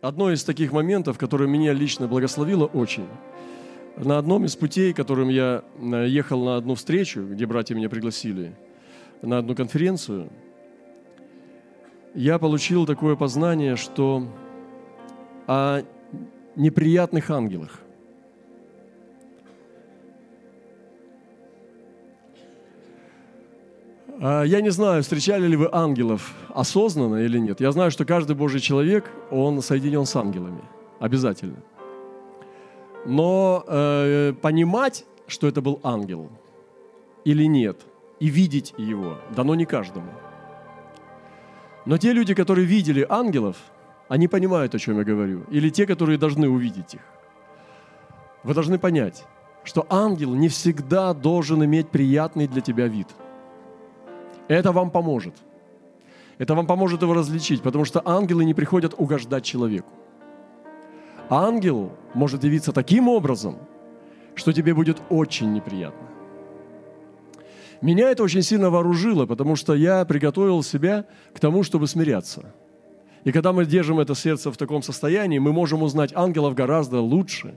одно из таких моментов, которое меня лично благословило очень. На одном из путей, которым я э, ехал на одну встречу, где братья меня пригласили, на одну конференцию, я получил такое познание, что о неприятных ангелах. Я не знаю, встречали ли вы ангелов осознанно или нет. Я знаю, что каждый Божий человек, он соединен с ангелами. Обязательно. Но э, понимать, что это был ангел или нет, и видеть его, дано не каждому. Но те люди, которые видели ангелов, они понимают, о чем я говорю. Или те, которые должны увидеть их. Вы должны понять, что ангел не всегда должен иметь приятный для тебя вид. Это вам поможет. Это вам поможет его различить, потому что ангелы не приходят угождать человеку. Ангел может явиться таким образом, что тебе будет очень неприятно. Меня это очень сильно вооружило, потому что я приготовил себя к тому, чтобы смиряться – и когда мы держим это сердце в таком состоянии, мы можем узнать ангелов гораздо лучше,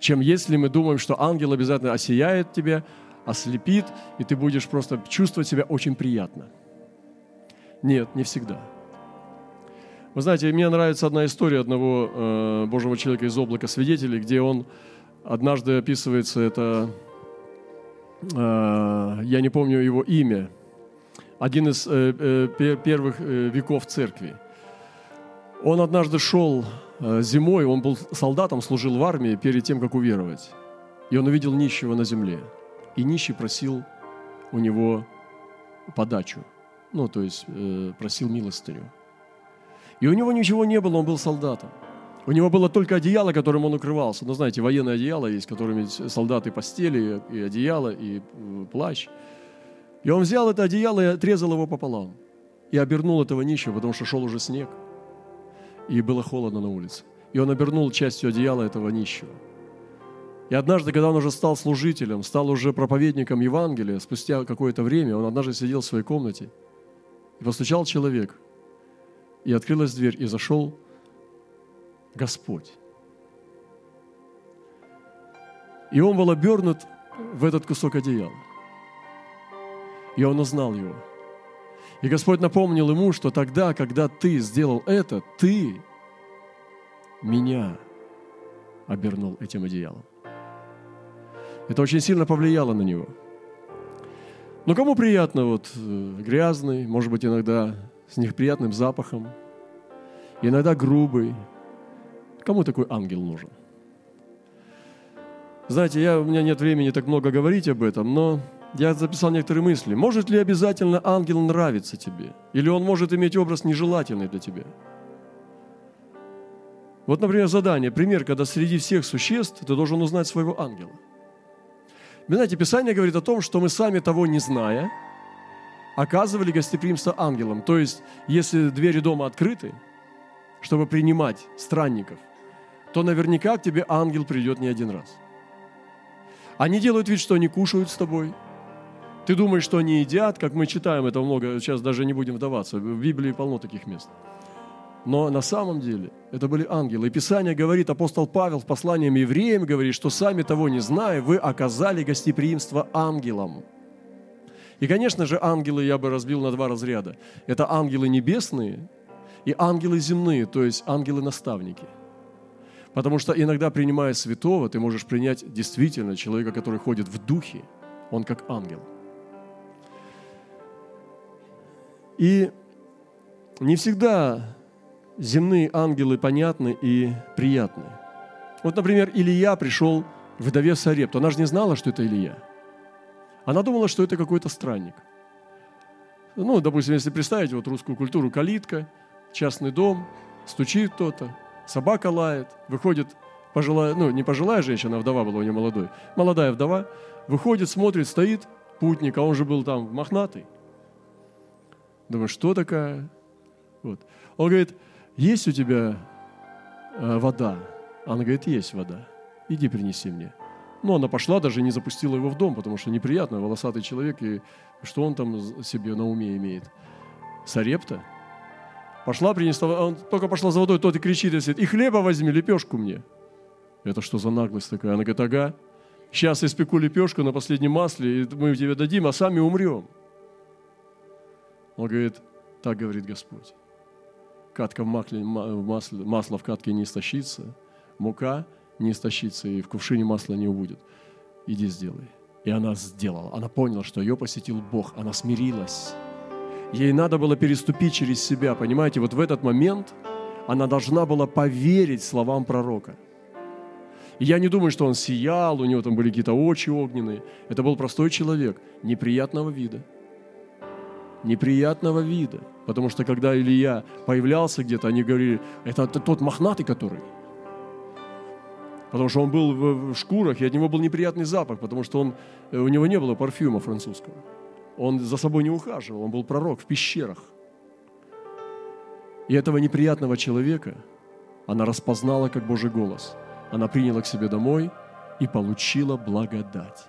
чем если мы думаем, что ангел обязательно осияет тебя, ослепит, и ты будешь просто чувствовать себя очень приятно. Нет, не всегда. Вы знаете, мне нравится одна история одного э, Божьего человека из облака свидетелей, где он однажды описывается, это, э, я не помню его имя, один из э, э, первых э, веков церкви – он однажды шел э, зимой, он был солдатом, служил в армии перед тем, как уверовать. И он увидел нищего на земле. И нищий просил у него подачу. Ну, то есть э, просил милостыню. И у него ничего не было, он был солдатом. У него было только одеяло, которым он укрывался. Ну, знаете, военное одеяло есть, которыми солдаты постели, и одеяло, и э, плащ. И он взял это одеяло и отрезал его пополам. И обернул этого нищего, потому что шел уже снег – и было холодно на улице. И он обернул частью одеяла этого нищего. И однажды, когда он уже стал служителем, стал уже проповедником Евангелия, спустя какое-то время, он однажды сидел в своей комнате, и постучал человек, и открылась дверь, и зашел Господь. И он был обернут в этот кусок одеяла. И он узнал его – и Господь напомнил ему, что тогда, когда ты сделал это, ты меня обернул этим одеялом. Это очень сильно повлияло на него. Но кому приятно вот э, грязный, может быть, иногда с неприятным запахом, иногда грубый. Кому такой ангел нужен? Знаете, я, у меня нет времени так много говорить об этом, но я записал некоторые мысли. Может ли обязательно ангел нравиться тебе? Или он может иметь образ нежелательный для тебя? Вот, например, задание, пример, когда среди всех существ ты должен узнать своего ангела. Вы знаете, Писание говорит о том, что мы сами того не зная, оказывали гостеприимство ангелам. То есть, если двери дома открыты, чтобы принимать странников, то наверняка к тебе ангел придет не один раз. Они делают вид, что они кушают с тобой – ты думаешь, что они едят, как мы читаем это много, сейчас даже не будем вдаваться, в Библии полно таких мест. Но на самом деле это были ангелы. И Писание говорит, апостол Павел в послании евреям говорит, что сами того не зная, вы оказали гостеприимство ангелам. И, конечно же, ангелы я бы разбил на два разряда. Это ангелы небесные и ангелы земные, то есть ангелы-наставники. Потому что иногда, принимая святого, ты можешь принять действительно человека, который ходит в духе, он как ангел – И не всегда земные ангелы понятны и приятны. Вот, например, Илья пришел в вдове Сарепту. Она же не знала, что это Илья. Она думала, что это какой-то странник. Ну, допустим, если представить вот русскую культуру, калитка, частный дом, стучит кто-то, собака лает, выходит пожилая, ну, не пожилая женщина, а вдова была у нее молодой, молодая вдова, выходит, смотрит, стоит путник, а он же был там мохнатый, Думаю, что такая? Вот. Он говорит, есть у тебя э, вода? Она говорит, есть вода. Иди принеси мне. Ну, она пошла, даже не запустила его в дом, потому что неприятно, волосатый человек, и что он там себе на уме имеет? Сарепта? Пошла, принесла, он только пошла за водой, тот и кричит, и, сидит, и хлеба возьми, лепешку мне. Это что за наглость такая? Она говорит, ага, сейчас испеку лепешку на последнем масле, и мы тебе дадим, а сами умрем. Он говорит, так говорит Господь. Катка в, масле, масло в катке не истощится, мука не истощится, и в кувшине масла не убудет. Иди сделай. И она сделала. Она поняла, что ее посетил Бог. Она смирилась. Ей надо было переступить через себя. Понимаете, вот в этот момент она должна была поверить словам пророка. И я не думаю, что он сиял, у него там были какие-то очи огненные. Это был простой человек, неприятного вида. Неприятного вида. Потому что когда Илья появлялся где-то, они говорили, это тот мохнатый, который – потому что он был в, шкурах, и от него был неприятный запах, потому что он, э, у него не было парфюма французского. Он за собой не ухаживал, он был пророк в пещерах. И этого неприятного человека она распознала как Божий голос. Она приняла к себе домой и получила благодать.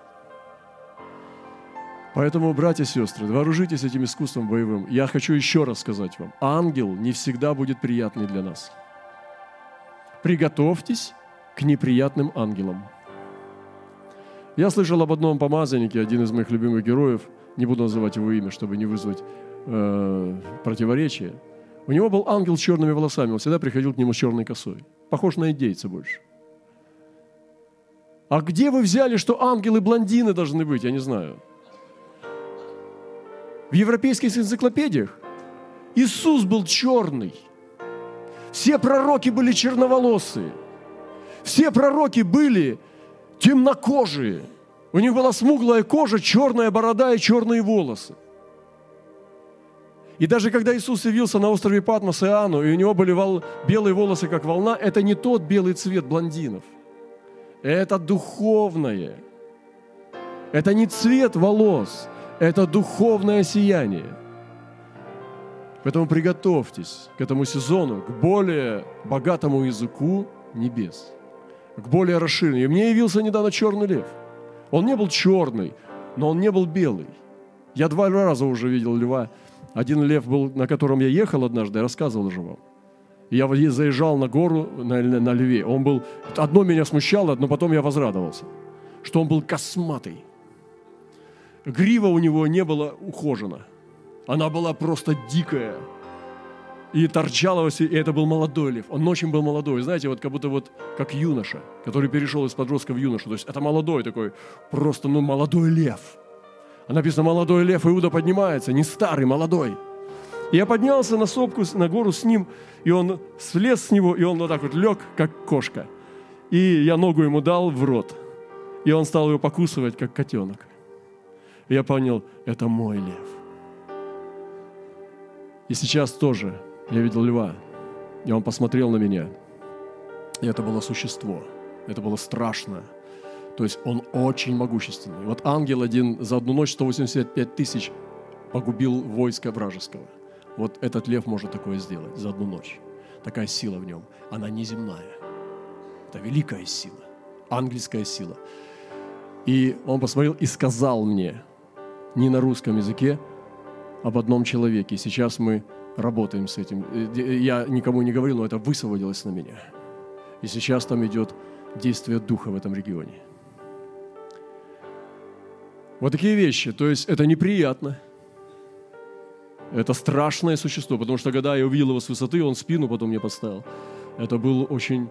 Поэтому, братья и сестры, вооружитесь этим искусством боевым. Я хочу еще раз сказать вам, ангел не всегда будет приятный для нас. Приготовьтесь к неприятным ангелам. Я слышал об одном помазаннике, один из моих любимых героев, не буду называть его имя, чтобы не вызвать э, противоречия. У него был ангел с черными волосами, он всегда приходил к нему с черной косой. Похож на индейца больше. А где вы взяли, что ангелы блондины должны быть? Я не знаю. В европейских энциклопедиях Иисус был черный. Все пророки были черноволосые. Все пророки были темнокожие. У них была смуглая кожа, черная борода и черные волосы. И даже когда Иисус явился на острове Патмос Иоанну, и у него были вол... белые волосы, как волна, это не тот белый цвет блондинов. Это духовное. Это не цвет волос, это духовное сияние. Поэтому приготовьтесь к этому сезону, к более богатому языку небес к более расширенной. И мне явился недавно черный лев. Он не был черный, но он не был белый. Я два раза уже видел льва. Один лев был, на котором я ехал однажды, я рассказывал уже вам. я заезжал на гору на, на льве. Он был... Одно меня смущало, но потом я возрадовался, что он был косматый. Грива у него не была ухожена. Она была просто дикая и торчало, и это был молодой лев. Он очень был молодой, знаете, вот как будто вот как юноша, который перешел из подростка в юношу. То есть это молодой такой, просто, ну, молодой лев. А написано, молодой лев, Иуда поднимается, не старый, молодой. И я поднялся на сопку, на гору с ним, и он слез с него, и он вот так вот лег, как кошка. И я ногу ему дал в рот. И он стал его покусывать, как котенок. Я понял, это мой лев. И сейчас тоже я видел льва, и он посмотрел на меня. И это было существо. Это было страшно. То есть он очень могущественный. Вот ангел один за одну ночь 185 тысяч погубил войско вражеского. Вот этот лев может такое сделать за одну ночь. Такая сила в нем. Она неземная. Это великая сила. Ангельская сила. И он посмотрел и сказал мне, не на русском языке, об одном человеке. Сейчас мы работаем с этим. Э, я никому не говорил, но это высвободилось на меня. И сейчас там идет действие Духа в этом регионе. Вот такие вещи. То есть это неприятно. Это страшное существо, потому что когда я увидел его с высоты, он спину потом мне поставил. Это было очень,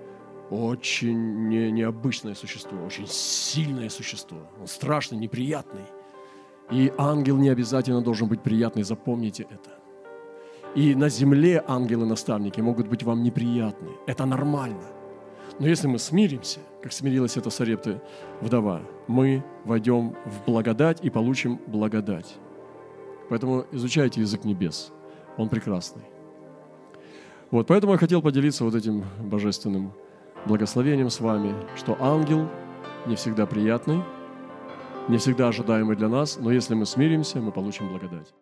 очень не, необычное существо, очень сильное существо. Он страшный, неприятный. И ангел не обязательно должен быть приятный, запомните это. И на земле ангелы-наставники могут быть вам неприятны. Это нормально. Но если мы смиримся, как смирилась эта Сарепта вдова, мы войдем в благодать и получим благодать. Поэтому изучайте язык небес. Он прекрасный. Вот, поэтому я хотел поделиться вот этим божественным благословением с вами, что ангел не всегда приятный, не всегда ожидаемый для нас, но если мы смиримся, мы получим благодать.